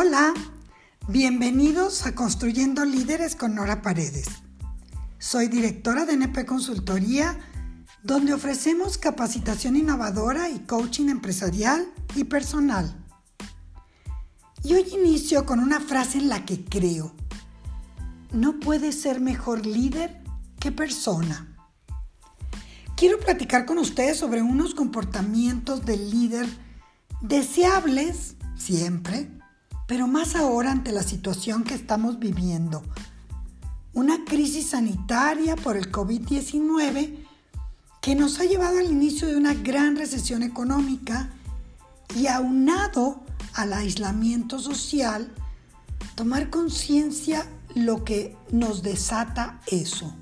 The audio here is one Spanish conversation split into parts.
Hola, bienvenidos a Construyendo Líderes con Nora Paredes. Soy directora de NP Consultoría, donde ofrecemos capacitación innovadora y coaching empresarial y personal. Y hoy inicio con una frase en la que creo. No puedes ser mejor líder que persona. Quiero platicar con ustedes sobre unos comportamientos del líder deseables, siempre, pero más ahora ante la situación que estamos viviendo. Una crisis sanitaria por el COVID-19 que nos ha llevado al inicio de una gran recesión económica y aunado al aislamiento social, tomar conciencia lo que nos desata eso,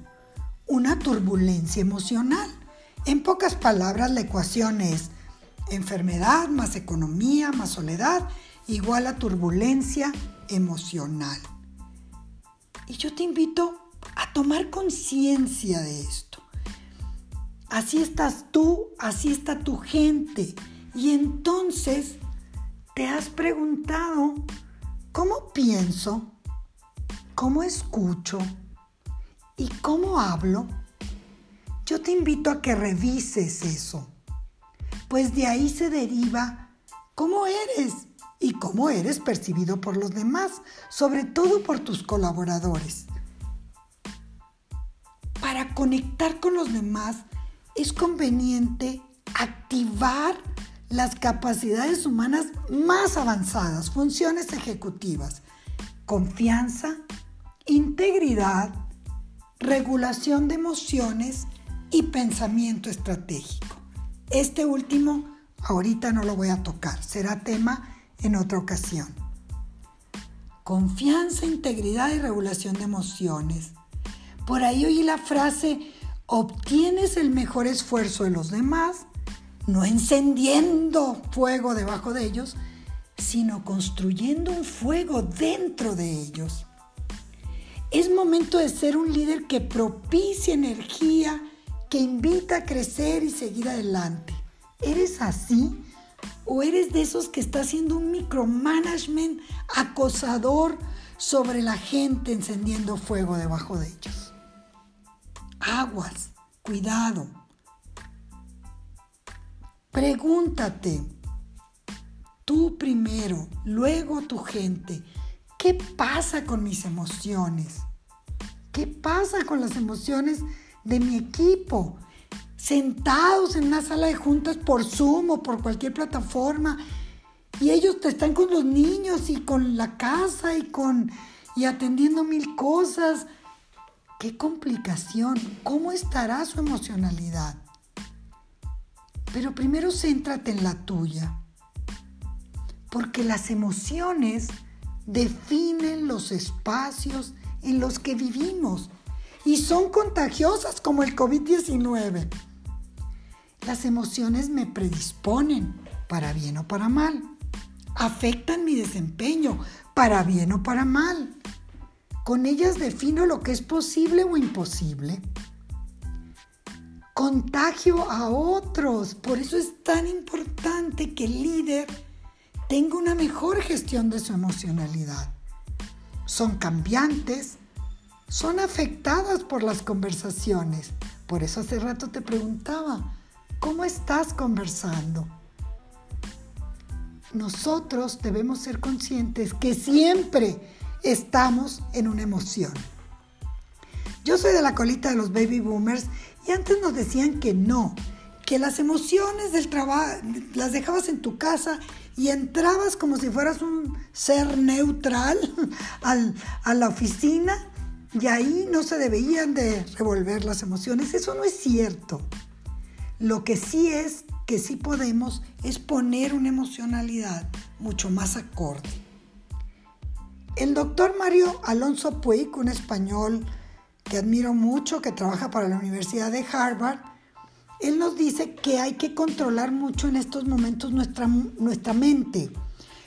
una turbulencia emocional. En pocas palabras, la ecuación es enfermedad más economía más soledad igual a turbulencia emocional. Y yo te invito a tomar conciencia de esto. Así estás tú, así está tu gente. Y entonces te has preguntado, ¿cómo pienso? ¿Cómo escucho? ¿Y cómo hablo? Yo te invito a que revises eso, pues de ahí se deriva cómo eres y cómo eres percibido por los demás, sobre todo por tus colaboradores. Para conectar con los demás es conveniente activar las capacidades humanas más avanzadas, funciones ejecutivas, confianza, integridad, regulación de emociones y pensamiento estratégico. Este último ahorita no lo voy a tocar, será tema en otra ocasión. Confianza, integridad y regulación de emociones. Por ahí oí la frase, obtienes el mejor esfuerzo de los demás, no encendiendo fuego debajo de ellos, sino construyendo un fuego dentro de ellos. Es momento de ser un líder que propicia energía, que invita a crecer y seguir adelante. ¿Eres así? ¿O eres de esos que está haciendo un micromanagement acosador sobre la gente encendiendo fuego debajo de ellos? Aguas, cuidado. Pregúntate, tú primero, luego tu gente, ¿qué pasa con mis emociones? ¿Qué pasa con las emociones de mi equipo? Sentados en una sala de juntas por Zoom o por cualquier plataforma y ellos están con los niños y con la casa y con y atendiendo mil cosas. Qué complicación. ¿Cómo estará su emocionalidad? Pero primero céntrate en la tuya. Porque las emociones definen los espacios en los que vivimos y son contagiosas como el COVID-19. Las emociones me predisponen, para bien o para mal. Afectan mi desempeño, para bien o para mal. Con ellas defino lo que es posible o imposible. Contagio a otros. Por eso es tan importante que el líder tenga una mejor gestión de su emocionalidad. Son cambiantes, son afectadas por las conversaciones. Por eso hace rato te preguntaba, ¿Cómo estás conversando? Nosotros debemos ser conscientes que siempre estamos en una emoción. Yo soy de la colita de los baby boomers y antes nos decían que no, que las emociones del trabajo las dejabas en tu casa y entrabas como si fueras un ser neutral a la oficina y ahí no se debían de revolver las emociones. Eso no es cierto. Lo que sí es que sí podemos es poner una emocionalidad mucho más acorde. El doctor Mario Alonso Puig, un español que admiro mucho, que trabaja para la Universidad de Harvard, él nos dice que hay que controlar mucho en estos momentos nuestra, nuestra mente,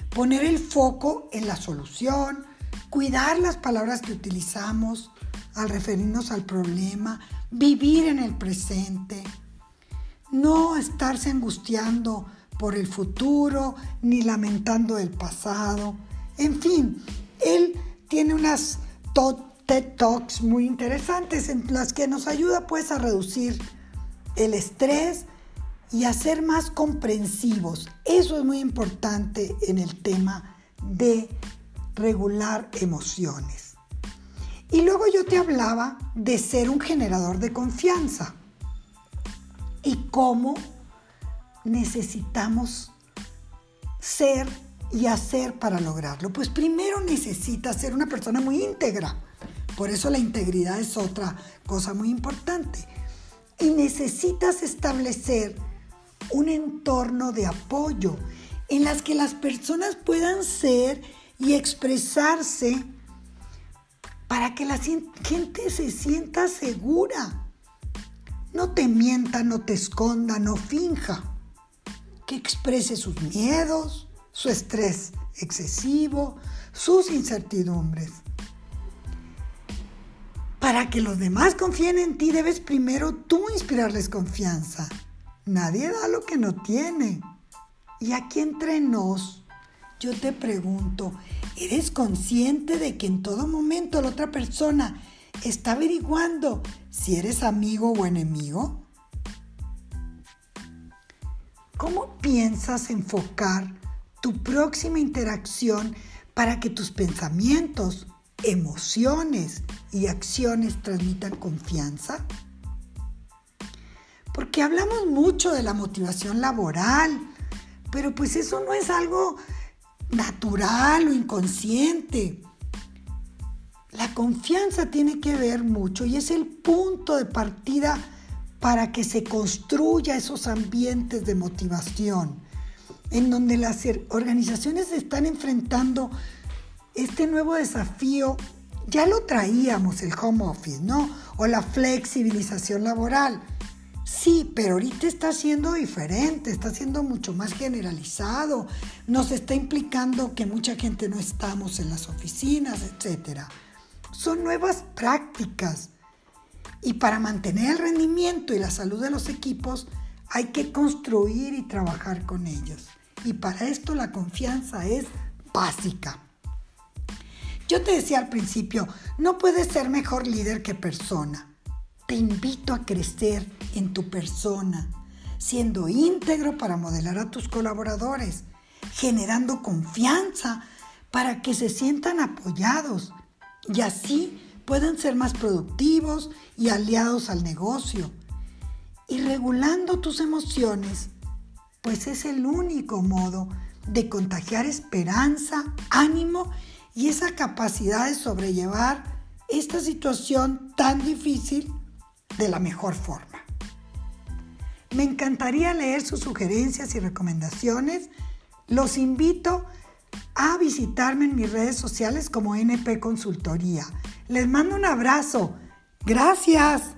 poner el foco en la solución, cuidar las palabras que utilizamos al referirnos al problema, vivir en el presente, no estarse angustiando por el futuro ni lamentando el pasado. En fin, él tiene unas TED Talks muy interesantes en las que nos ayuda pues a reducir el estrés y a ser más comprensivos. Eso es muy importante en el tema de regular emociones. Y luego yo te hablaba de ser un generador de confianza y cómo necesitamos ser y hacer para lograrlo. Pues primero necesitas ser una persona muy íntegra. Por eso la integridad es otra cosa muy importante. Y necesitas establecer un entorno de apoyo en las que las personas puedan ser y expresarse para que la gente se sienta segura. No te mienta, no te esconda, no finja. Que exprese sus miedos, su estrés excesivo, sus incertidumbres. Para que los demás confíen en ti, debes primero tú inspirarles confianza. Nadie da lo que no tiene. Y aquí entre nos, yo te pregunto, ¿eres consciente de que en todo momento la otra persona está averiguando si eres amigo o enemigo? ¿Cómo piensas enfocar tu próxima interacción para que tus pensamientos, emociones y acciones transmitan confianza? Porque hablamos mucho de la motivación laboral, pero pues eso no es algo natural o inconsciente. La confianza tiene que ver mucho y es el punto de partida para que se construya esos ambientes de motivación, en donde las organizaciones están enfrentando este nuevo desafío. Ya lo traíamos el home office, ¿no? O la flexibilización laboral Sí, pero ahorita está siendo diferente, está siendo mucho más generalizado, nos está implicando que mucha gente no estamos en las oficinas, etc. Son nuevas prácticas y para mantener el rendimiento y la salud de los equipos hay que construir y trabajar con ellos. Y para esto la confianza es básica. Yo te decía al principio, no puedes ser mejor líder que persona. Te invito a crecer en tu persona, siendo íntegro para modelar a tus colaboradores, generando confianza para que se sientan apoyados y así puedan ser más productivos y aliados al negocio. Y regulando tus emociones, pues es el único modo de contagiar esperanza, ánimo y esa capacidad de sobrellevar esta situación tan difícil de la mejor forma. Me encantaría leer sus sugerencias y recomendaciones. Los invito a visitarme en mis redes sociales como NP Consultoría. Les mando un abrazo. Gracias.